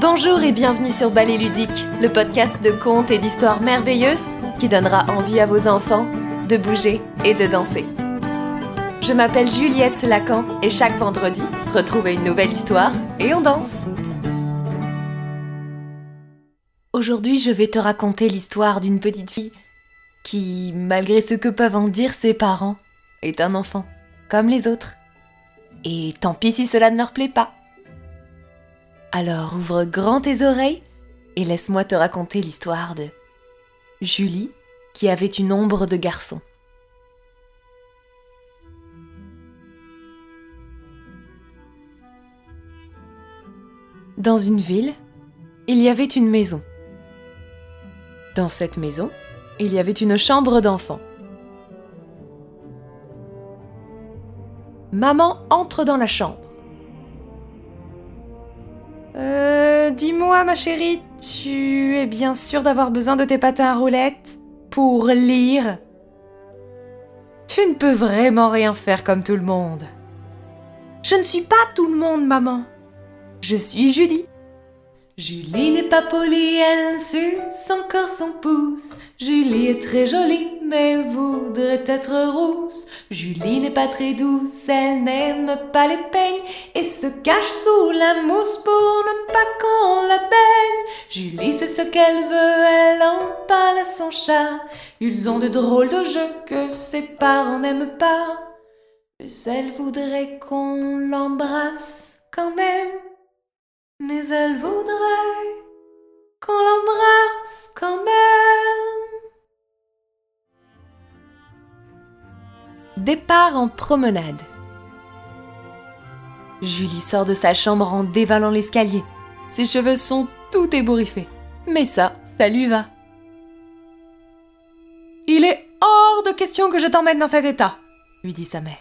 Bonjour et bienvenue sur Ballet Ludique, le podcast de contes et d'histoires merveilleuses qui donnera envie à vos enfants de bouger et de danser. Je m'appelle Juliette Lacan et chaque vendredi, retrouvez une nouvelle histoire et on danse. Aujourd'hui, je vais te raconter l'histoire d'une petite fille qui, malgré ce que peuvent en dire ses parents, est un enfant, comme les autres. Et tant pis si cela ne leur plaît pas. Alors ouvre grand tes oreilles et laisse-moi te raconter l'histoire de Julie qui avait une ombre de garçon. Dans une ville, il y avait une maison. Dans cette maison, il y avait une chambre d'enfant. Maman entre dans la chambre. Dis-moi, ma chérie, tu es bien sûre d'avoir besoin de tes patins à roulettes pour lire? Tu ne peux vraiment rien faire comme tout le monde. Je ne suis pas tout le monde, maman. Je suis Julie. Julie n'est pas polie, elle suce encore son pouce. Julie est très jolie, mais voudrait être rousse. Julie n'est pas très douce, elle n'aime pas les peignes et se cache sous la mousse pour ne pas qu'on la baigne. Julie sait ce qu'elle veut, elle en parle à son chat. Ils ont de drôles de jeux que ses parents n'aiment pas. Mais elle voudrait qu'on l'embrasse quand même. Mais elle voudrait qu'on l'embrasse quand même. Départ en promenade. Julie sort de sa chambre en dévalant l'escalier. Ses cheveux sont tout ébouriffés. Mais ça, ça lui va. Il est hors de question que je t'emmène dans cet état, lui dit sa mère.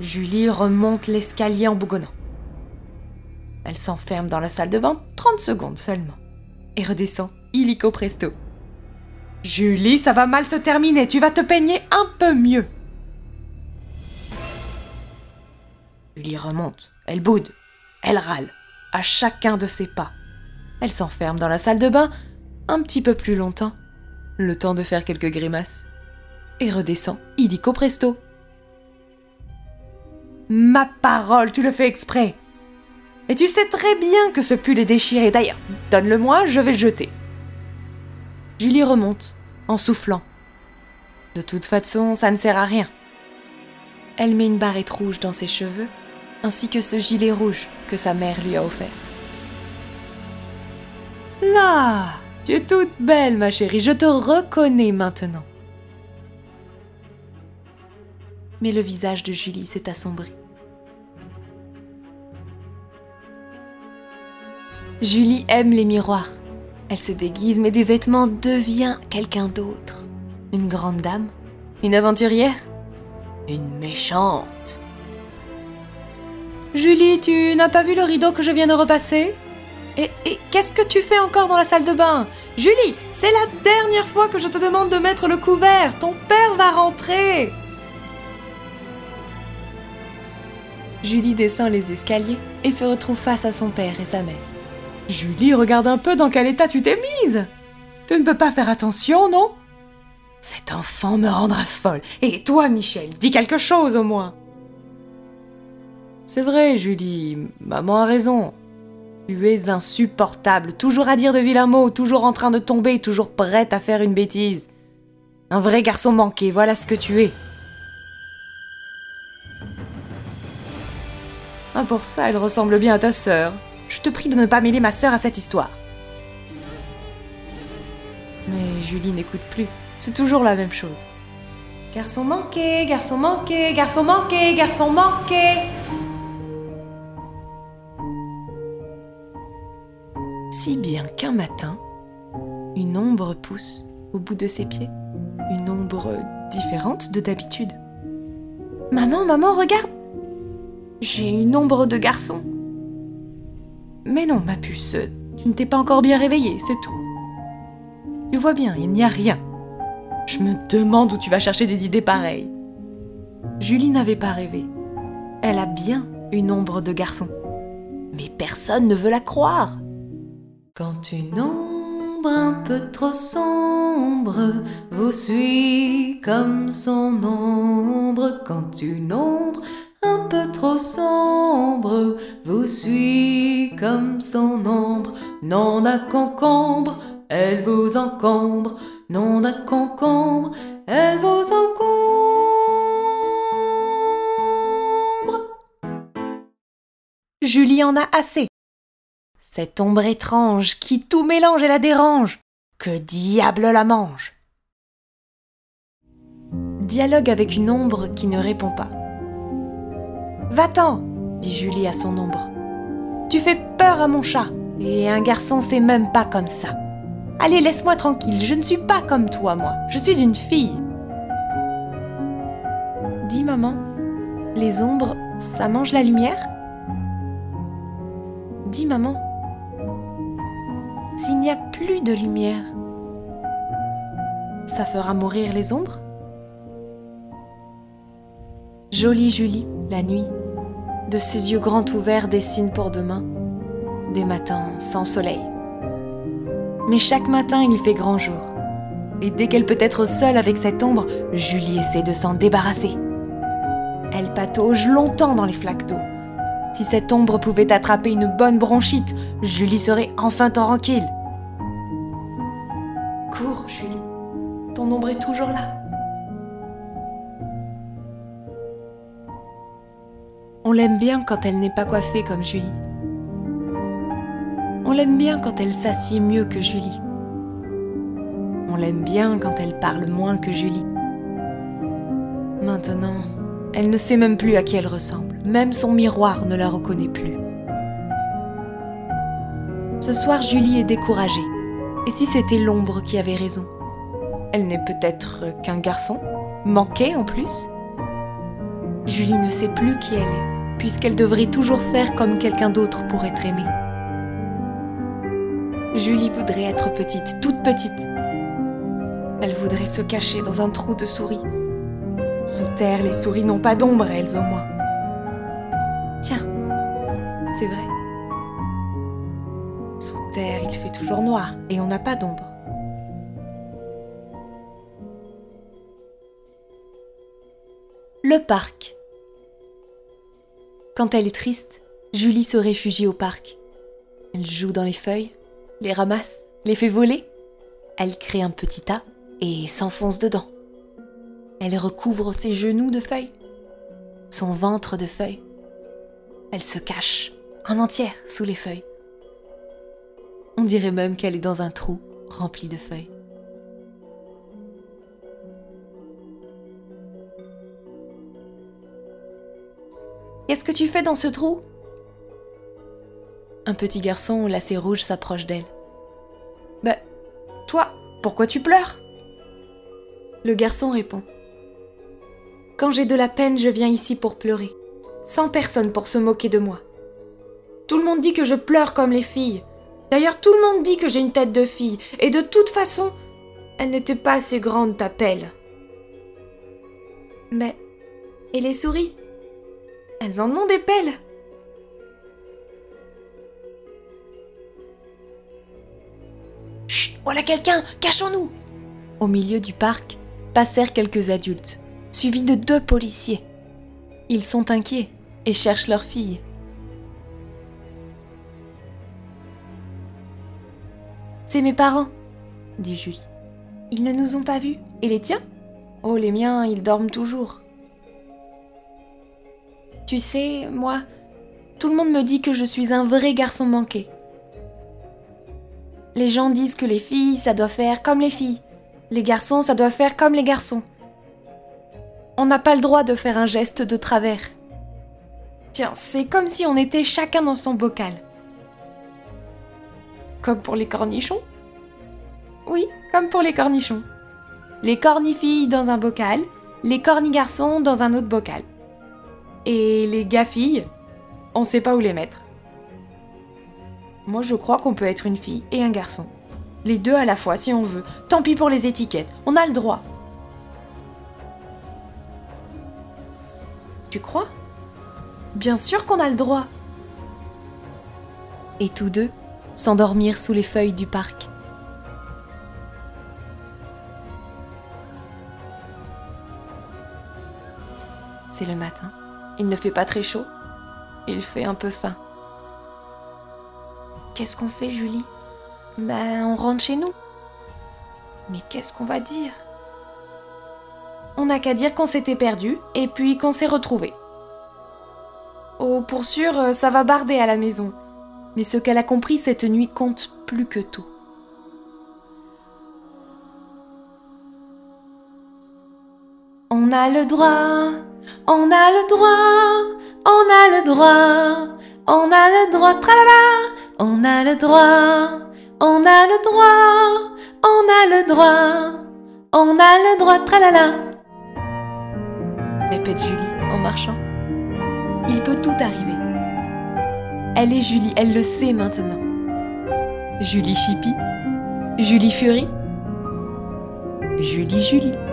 Julie remonte l'escalier en bougonnant. Elle s'enferme dans la salle de bain 30 secondes seulement et redescend illico presto. Julie, ça va mal se terminer, tu vas te peigner un peu mieux. Julie remonte, elle boude, elle râle, à chacun de ses pas. Elle s'enferme dans la salle de bain un petit peu plus longtemps, le temps de faire quelques grimaces, et redescend illico presto. Ma parole, tu le fais exprès. Et tu sais très bien que ce pull est déchiré. D'ailleurs, donne-le-moi, je vais le jeter. Julie remonte, en soufflant. De toute façon, ça ne sert à rien. Elle met une barrette rouge dans ses cheveux, ainsi que ce gilet rouge que sa mère lui a offert. Là, tu es toute belle, ma chérie, je te reconnais maintenant. Mais le visage de Julie s'est assombri. Julie aime les miroirs. Elle se déguise, mais des vêtements devient quelqu'un d'autre. Une grande dame Une aventurière Une méchante Julie, tu n'as pas vu le rideau que je viens de repasser? Et, et qu'est-ce que tu fais encore dans la salle de bain? Julie, c'est la dernière fois que je te demande de mettre le couvert. Ton père va rentrer. Julie descend les escaliers et se retrouve face à son père et sa mère. Julie, regarde un peu dans quel état tu t'es mise. Tu ne peux pas faire attention, non? Cet enfant me rendra folle. Et toi, Michel, dis quelque chose au moins. C'est vrai, Julie, maman a raison. Tu es insupportable, toujours à dire de vilains mots, toujours en train de tomber, toujours prête à faire une bêtise. Un vrai garçon manqué, voilà ce que tu es. Ah, pour ça, elle ressemble bien à ta sœur. Je te prie de ne pas mêler ma sœur à cette histoire. Mais Julie n'écoute plus. C'est toujours la même chose. Garçon manqué, garçon manqué, garçon manqué, garçon manqué. Si bien qu'un matin, une ombre pousse au bout de ses pieds. Une ombre différente de d'habitude. Maman, maman, regarde J'ai une ombre de garçon. Mais non, ma puce, tu ne t'es pas encore bien réveillée, c'est tout. Tu vois bien, il n'y a rien. Je me demande où tu vas chercher des idées pareilles. Julie n'avait pas rêvé. Elle a bien une ombre de garçon. Mais personne ne veut la croire. Quand une ombre un peu trop sombre vous suit comme son ombre, quand une ombre un peu trop sombre vous suit comme son ombre, non d'un concombre, elle vous encombre, non d'un concombre, elle vous encombre. Julie en a assez. Cette ombre étrange qui tout mélange et la dérange. Que diable la mange Dialogue avec une ombre qui ne répond pas. Va-t'en, dit Julie à son ombre. Tu fais peur à mon chat, et un garçon c'est même pas comme ça. Allez, laisse-moi tranquille, je ne suis pas comme toi, moi, je suis une fille. Dis maman, les ombres, ça mange la lumière? Dis maman, s'il n'y a plus de lumière, ça fera mourir les ombres? Jolie Julie, la nuit, de ses yeux grands ouverts dessine pour demain des matins sans soleil. Mais chaque matin il fait grand jour. Et dès qu'elle peut être seule avec cette ombre, Julie essaie de s'en débarrasser. Elle patauge longtemps dans les flaques d'eau. Si cette ombre pouvait attraper une bonne bronchite, Julie serait enfin tranquille. Cours, Julie. Ton ombre est toujours là. On l'aime bien quand elle n'est pas coiffée comme Julie. On l'aime bien quand elle s'assied mieux que Julie. On l'aime bien quand elle parle moins que Julie. Maintenant, elle ne sait même plus à qui elle ressemble. Même son miroir ne la reconnaît plus. Ce soir, Julie est découragée. Et si c'était l'ombre qui avait raison? Elle n'est peut-être qu'un garçon, manqué en plus? Julie ne sait plus qui elle est puisqu'elle devrait toujours faire comme quelqu'un d'autre pour être aimée. Julie voudrait être petite, toute petite. Elle voudrait se cacher dans un trou de souris. Sous terre, les souris n'ont pas d'ombre, elles au moins. Tiens, c'est vrai. Sous terre, il fait toujours noir et on n'a pas d'ombre. Le parc. Quand elle est triste, Julie se réfugie au parc. Elle joue dans les feuilles, les ramasse, les fait voler. Elle crée un petit tas et s'enfonce dedans. Elle recouvre ses genoux de feuilles, son ventre de feuilles. Elle se cache en entière sous les feuilles. On dirait même qu'elle est dans un trou rempli de feuilles. Qu'est-ce que tu fais dans ce trou? Un petit garçon lacet rouge s'approche d'elle. Bah, toi, pourquoi tu pleures? Le garçon répond. Quand j'ai de la peine, je viens ici pour pleurer, sans personne pour se moquer de moi. Tout le monde dit que je pleure comme les filles. D'ailleurs, tout le monde dit que j'ai une tête de fille, et de toute façon, elle n'était pas assez grande ta pelle. Mais, et les souris? Elles en ont des pelles Chut Voilà quelqu'un Cachons-nous Au milieu du parc passèrent quelques adultes, suivis de deux policiers. Ils sont inquiets et cherchent leur fille. C'est mes parents, dit Julie. Ils ne nous ont pas vus. Et les tiens? Oh, les miens, ils dorment toujours. Tu sais, moi, tout le monde me dit que je suis un vrai garçon manqué. Les gens disent que les filles, ça doit faire comme les filles. Les garçons, ça doit faire comme les garçons. On n'a pas le droit de faire un geste de travers. Tiens, c'est comme si on était chacun dans son bocal. Comme pour les cornichons? Oui, comme pour les cornichons. Les cornifilles dans un bocal, les cornigarçons dans un autre bocal. Et les gars-filles, on sait pas où les mettre. Moi, je crois qu'on peut être une fille et un garçon. Les deux à la fois, si on veut. Tant pis pour les étiquettes, on a le droit. Tu crois? Bien sûr qu'on a le droit. et tous deux s'endormirent sous les feuilles du parc. C'est le matin. Il ne fait pas très chaud. Il fait un peu faim. Qu'est-ce qu'on fait, Julie? Ben, on rentre chez nous. Mais qu'est-ce qu'on va dire? On n'a qu'à dire qu'on s'était perdu et puis qu'on s'est retrouvés. Oh, pour sûr, ça va barder à la maison. Mais ce qu'elle a compris cette nuit compte plus que tout. On a le droit, on a le droit, on a le droit, on a le droit, tralala, on a le droit, on a le droit, on a le droit, on a le droit, tralala. Répète Julie en marchant. Il peut tout arriver. Elle est Julie, elle le sait maintenant. Julie Chippy, Julie Fury, Julie Julie.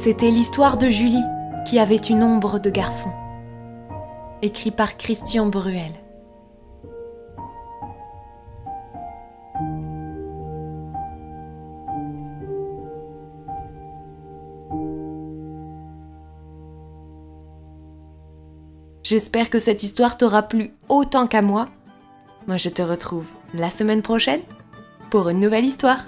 C'était l'histoire de Julie qui avait une ombre de garçon. Écrit par Christian Bruel. J'espère que cette histoire t'aura plu autant qu'à moi. Moi, je te retrouve la semaine prochaine pour une nouvelle histoire.